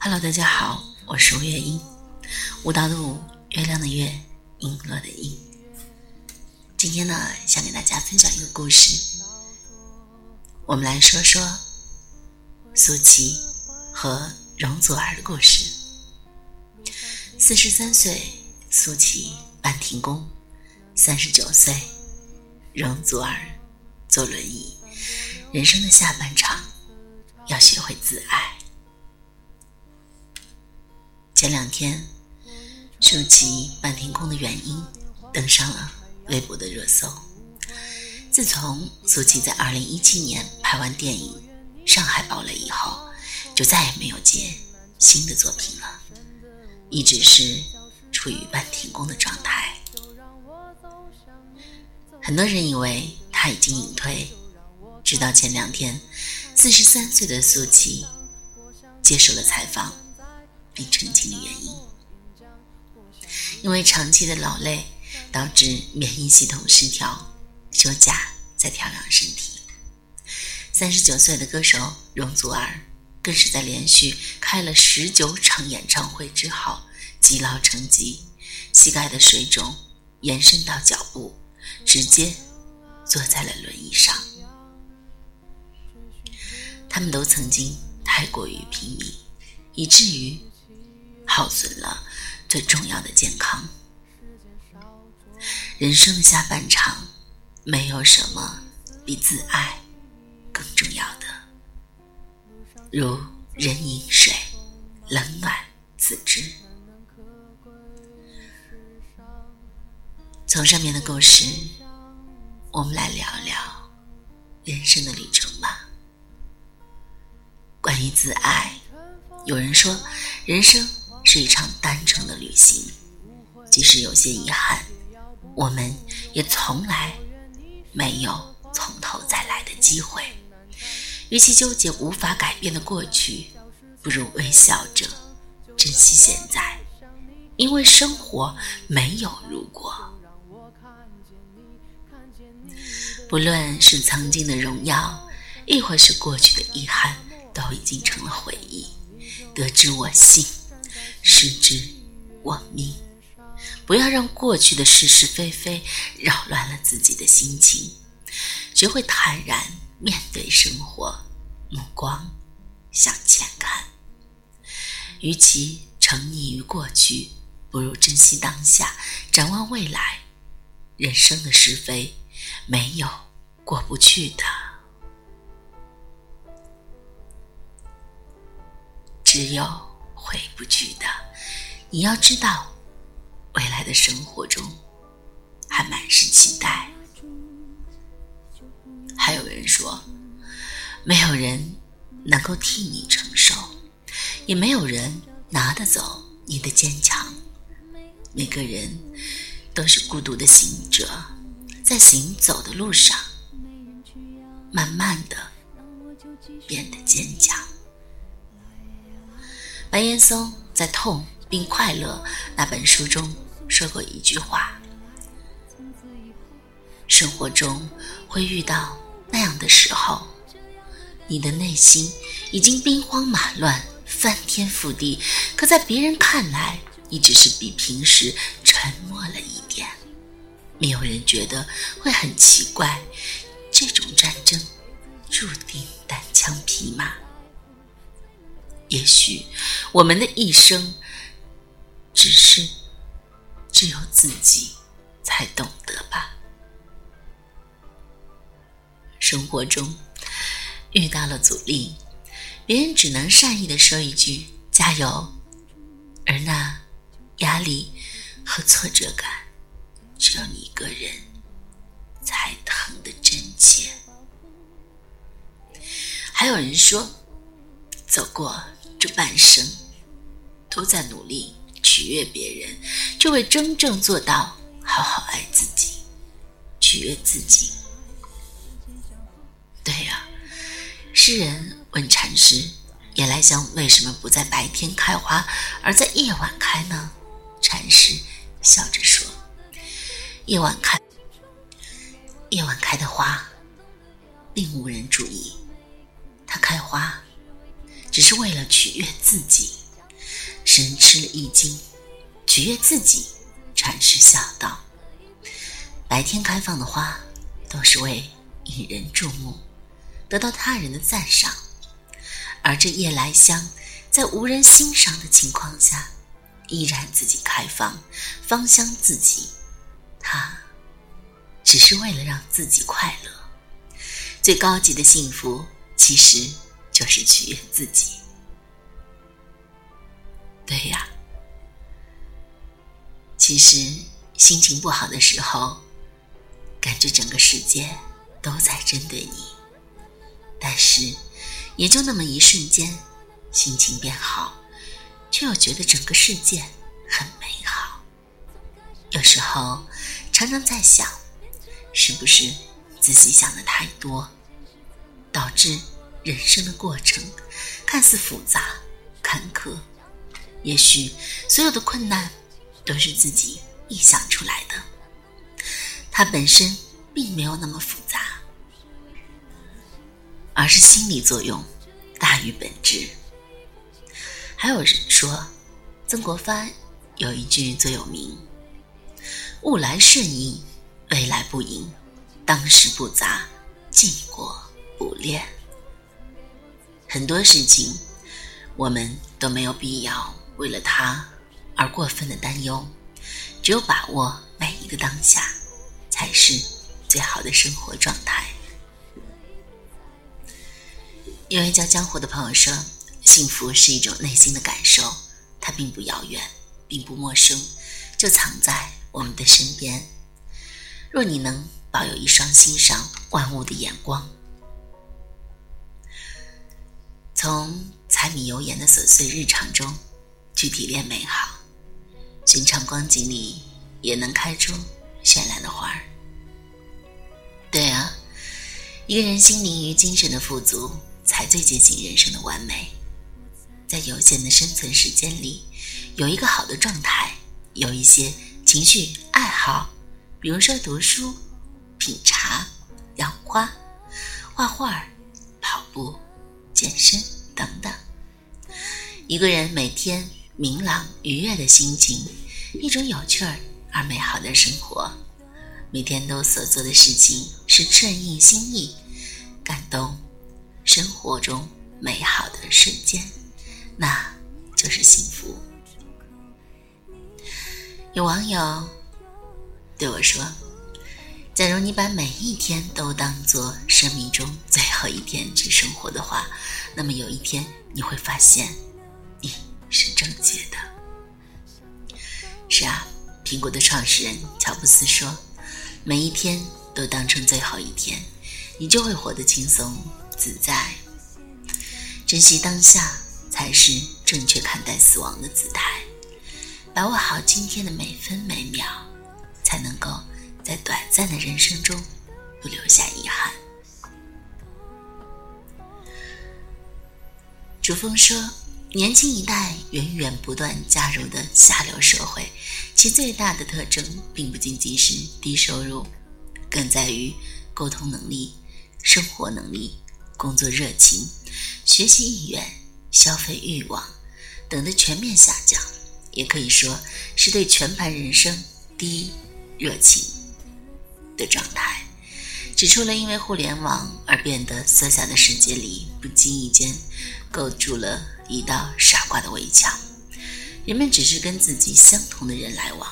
Hello，大家好，我是吴月英，舞蹈的舞，月亮的月，璎珞的璎。今天呢，想给大家分享一个故事，我们来说说苏琪和容祖儿的故事。四十三岁，苏琪办停工；三十九岁，容祖儿坐轮椅。人生的下半场，要学会自爱。前两天，舒淇半停工的原因登上了微博的热搜。自从苏琪在二零一七年拍完电影《上海堡垒》以后，就再也没有接新的作品了，一直是处于半停工的状态。很多人以为他已经隐退。直到前两天，四十三岁的苏琪接受了采访，并澄清了原因：因为长期的劳累导致免疫系统失调，休假在调养身体。三十九岁的歌手容祖儿更是在连续开了十九场演唱会之后积劳成疾，膝盖的水肿延伸到脚部，直接坐在了轮椅上。他们都曾经太过于拼命，以至于耗损了最重要的健康。人生的下半场，没有什么比自爱更重要的。如人饮水，冷暖自知。从上面的故事，我们来聊聊人生的旅程吧。关于自爱，有人说，人生是一场单程的旅行，即使有些遗憾，我们也从来没有从头再来的机会。与其纠结无法改变的过去，不如微笑着珍惜现在，因为生活没有如果。不论是曾经的荣耀，亦或是过去的遗憾。都已经成了回忆，得之我幸，失之我命。不要让过去的是是非非扰乱了自己的心情，学会坦然面对生活，目光向前看。与其沉溺于过去，不如珍惜当下，展望未来。人生的是非，没有过不去的。只有回不去的。你要知道，未来的生活中还满是期待。还有人说，没有人能够替你承受，也没有人拿得走你的坚强。每个人都是孤独的行者，在行走的路上，慢慢的变得坚强。白岩松在《痛并快乐》那本书中说过一句话：“生活中会遇到那样的时候，你的内心已经兵荒马乱、翻天覆地，可在别人看来，你只是比平时沉默了一点。没有人觉得会很奇怪，这种战争注定单枪匹马。”也许我们的一生，只是只有自己才懂得吧。生活中遇到了阻力，别人只能善意的说一句“加油”，而那压力和挫折感，只有你一个人才疼得真切。还有人说，走过。这半生都在努力取悦别人，就会真正做到好好爱自己，取悦自己。对呀，诗人问禅师：“夜来香为什么不在白天开花，而在夜晚开呢？”禅师笑着说：“夜晚开，夜晚开的花，并无人注意，它开花，只是为了取悦自己。神吃了一惊，取悦自己，禅师笑道。白天开放的花，都是为引人注目，得到他人的赞赏；而这夜来香，在无人欣赏的情况下，依然自己开放，芳香自己。它只是为了让自己快乐。最高级的幸福，其实就是取悦自己。对呀，其实心情不好的时候，感觉整个世界都在针对你，但是也就那么一瞬间，心情变好，却又觉得整个世界很美好。有时候常常在想，是不是自己想的太多，导致人生的过程看似复杂坎坷。也许所有的困难都是自己臆想出来的，它本身并没有那么复杂，而是心理作用大于本质。还有人说，曾国藩有一句最有名：“物来顺应，未来不迎；当时不杂，既过不恋。”很多事情，我们都没有必要。为了他而过分的担忧，只有把握每一个当下，才是最好的生活状态。一位叫江湖的朋友说：“幸福是一种内心的感受，它并不遥远，并不陌生，就藏在我们的身边。若你能保有一双欣赏万物的眼光，从柴米油盐的琐碎日常中。”去体验美好，寻常光景里也能开出绚烂的花儿。对啊，一个人心灵与精神的富足，才最接近人生的完美。在有限的生存时间里，有一个好的状态，有一些情绪爱好，比如说读书、品茶、养花、画画、跑步、健身等等。一个人每天。明朗愉悦的心情，一种有趣儿而美好的生活。每天都所做的事情是顺应心意，感动生活中美好的瞬间，那就是幸福。有网友对我说：“假如你把每一天都当做生命中最后一天去生活的话，那么有一天你会发现。”你是正确的。是啊，苹果的创始人乔布斯说：“每一天都当成最后一天，你就会活得轻松自在。珍惜当下，才是正确看待死亡的姿态。把握好今天的每分每秒，才能够在短暂的人生中不留下遗憾。”主峰说。年轻一代源源不断加入的下流社会，其最大的特征并不仅仅是低收入，更在于沟通能力、生活能力、工作热情、学习意愿、消费欲望等的全面下降，也可以说是对全盘人生低热情的状态。指出了因为互联网而变得缩小的世界里，不经意间构筑了。一道傻瓜的围墙，人们只是跟自己相同的人来往，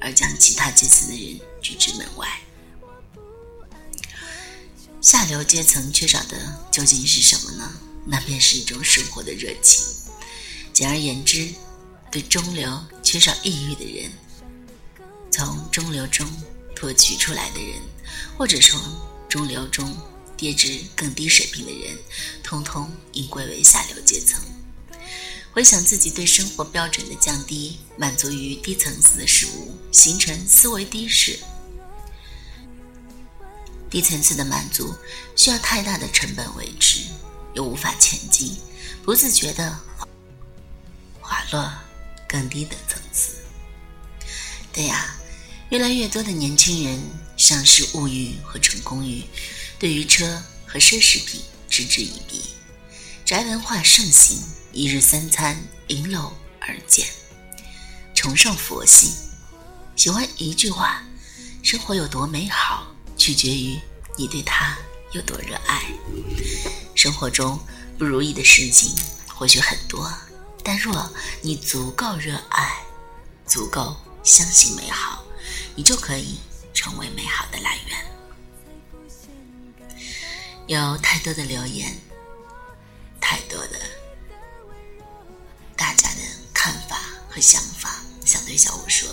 而将其他阶层的人拒之门外。下流阶层缺少的究竟是什么呢？那便是一种生活的热情。简而言之，对中流缺少抑郁的人，从中流中脱取出来的人，或者从中流中跌至更低水平的人，通通应归为下流阶层。回想自己对生活标准的降低，满足于低层次的事物，形成思维低势。低层次的满足需要太大的成本维持，又无法前进，不自觉的滑落更低的层次。对呀，越来越多的年轻人丧失物欲和成功欲，对于车和奢侈品嗤之以鼻，宅文化盛行，一日三餐迎楼而建，崇尚佛系，喜欢一句话：生活有多美好，取决于你对它有多热爱。生活中不如意的事情或许很多，但若你足够热爱，足够相信美好，你就可以成为美好的来源。有太多的留言。太多的大家的看法和想法想对小五说，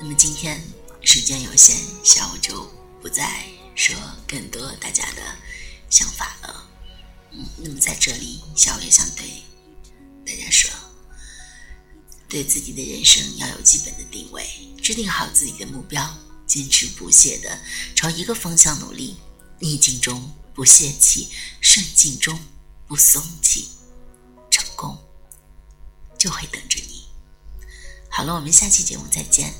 那么今天时间有限，小五就不再说更多大家的想法了。嗯，那么在这里，小五也想对大家说，对自己的人生要有基本的定位，制定好自己的目标，坚持不懈的朝一个方向努力，逆境中。不泄气，顺境中不松气，成功就会等着你。好了，我们下期节目再见。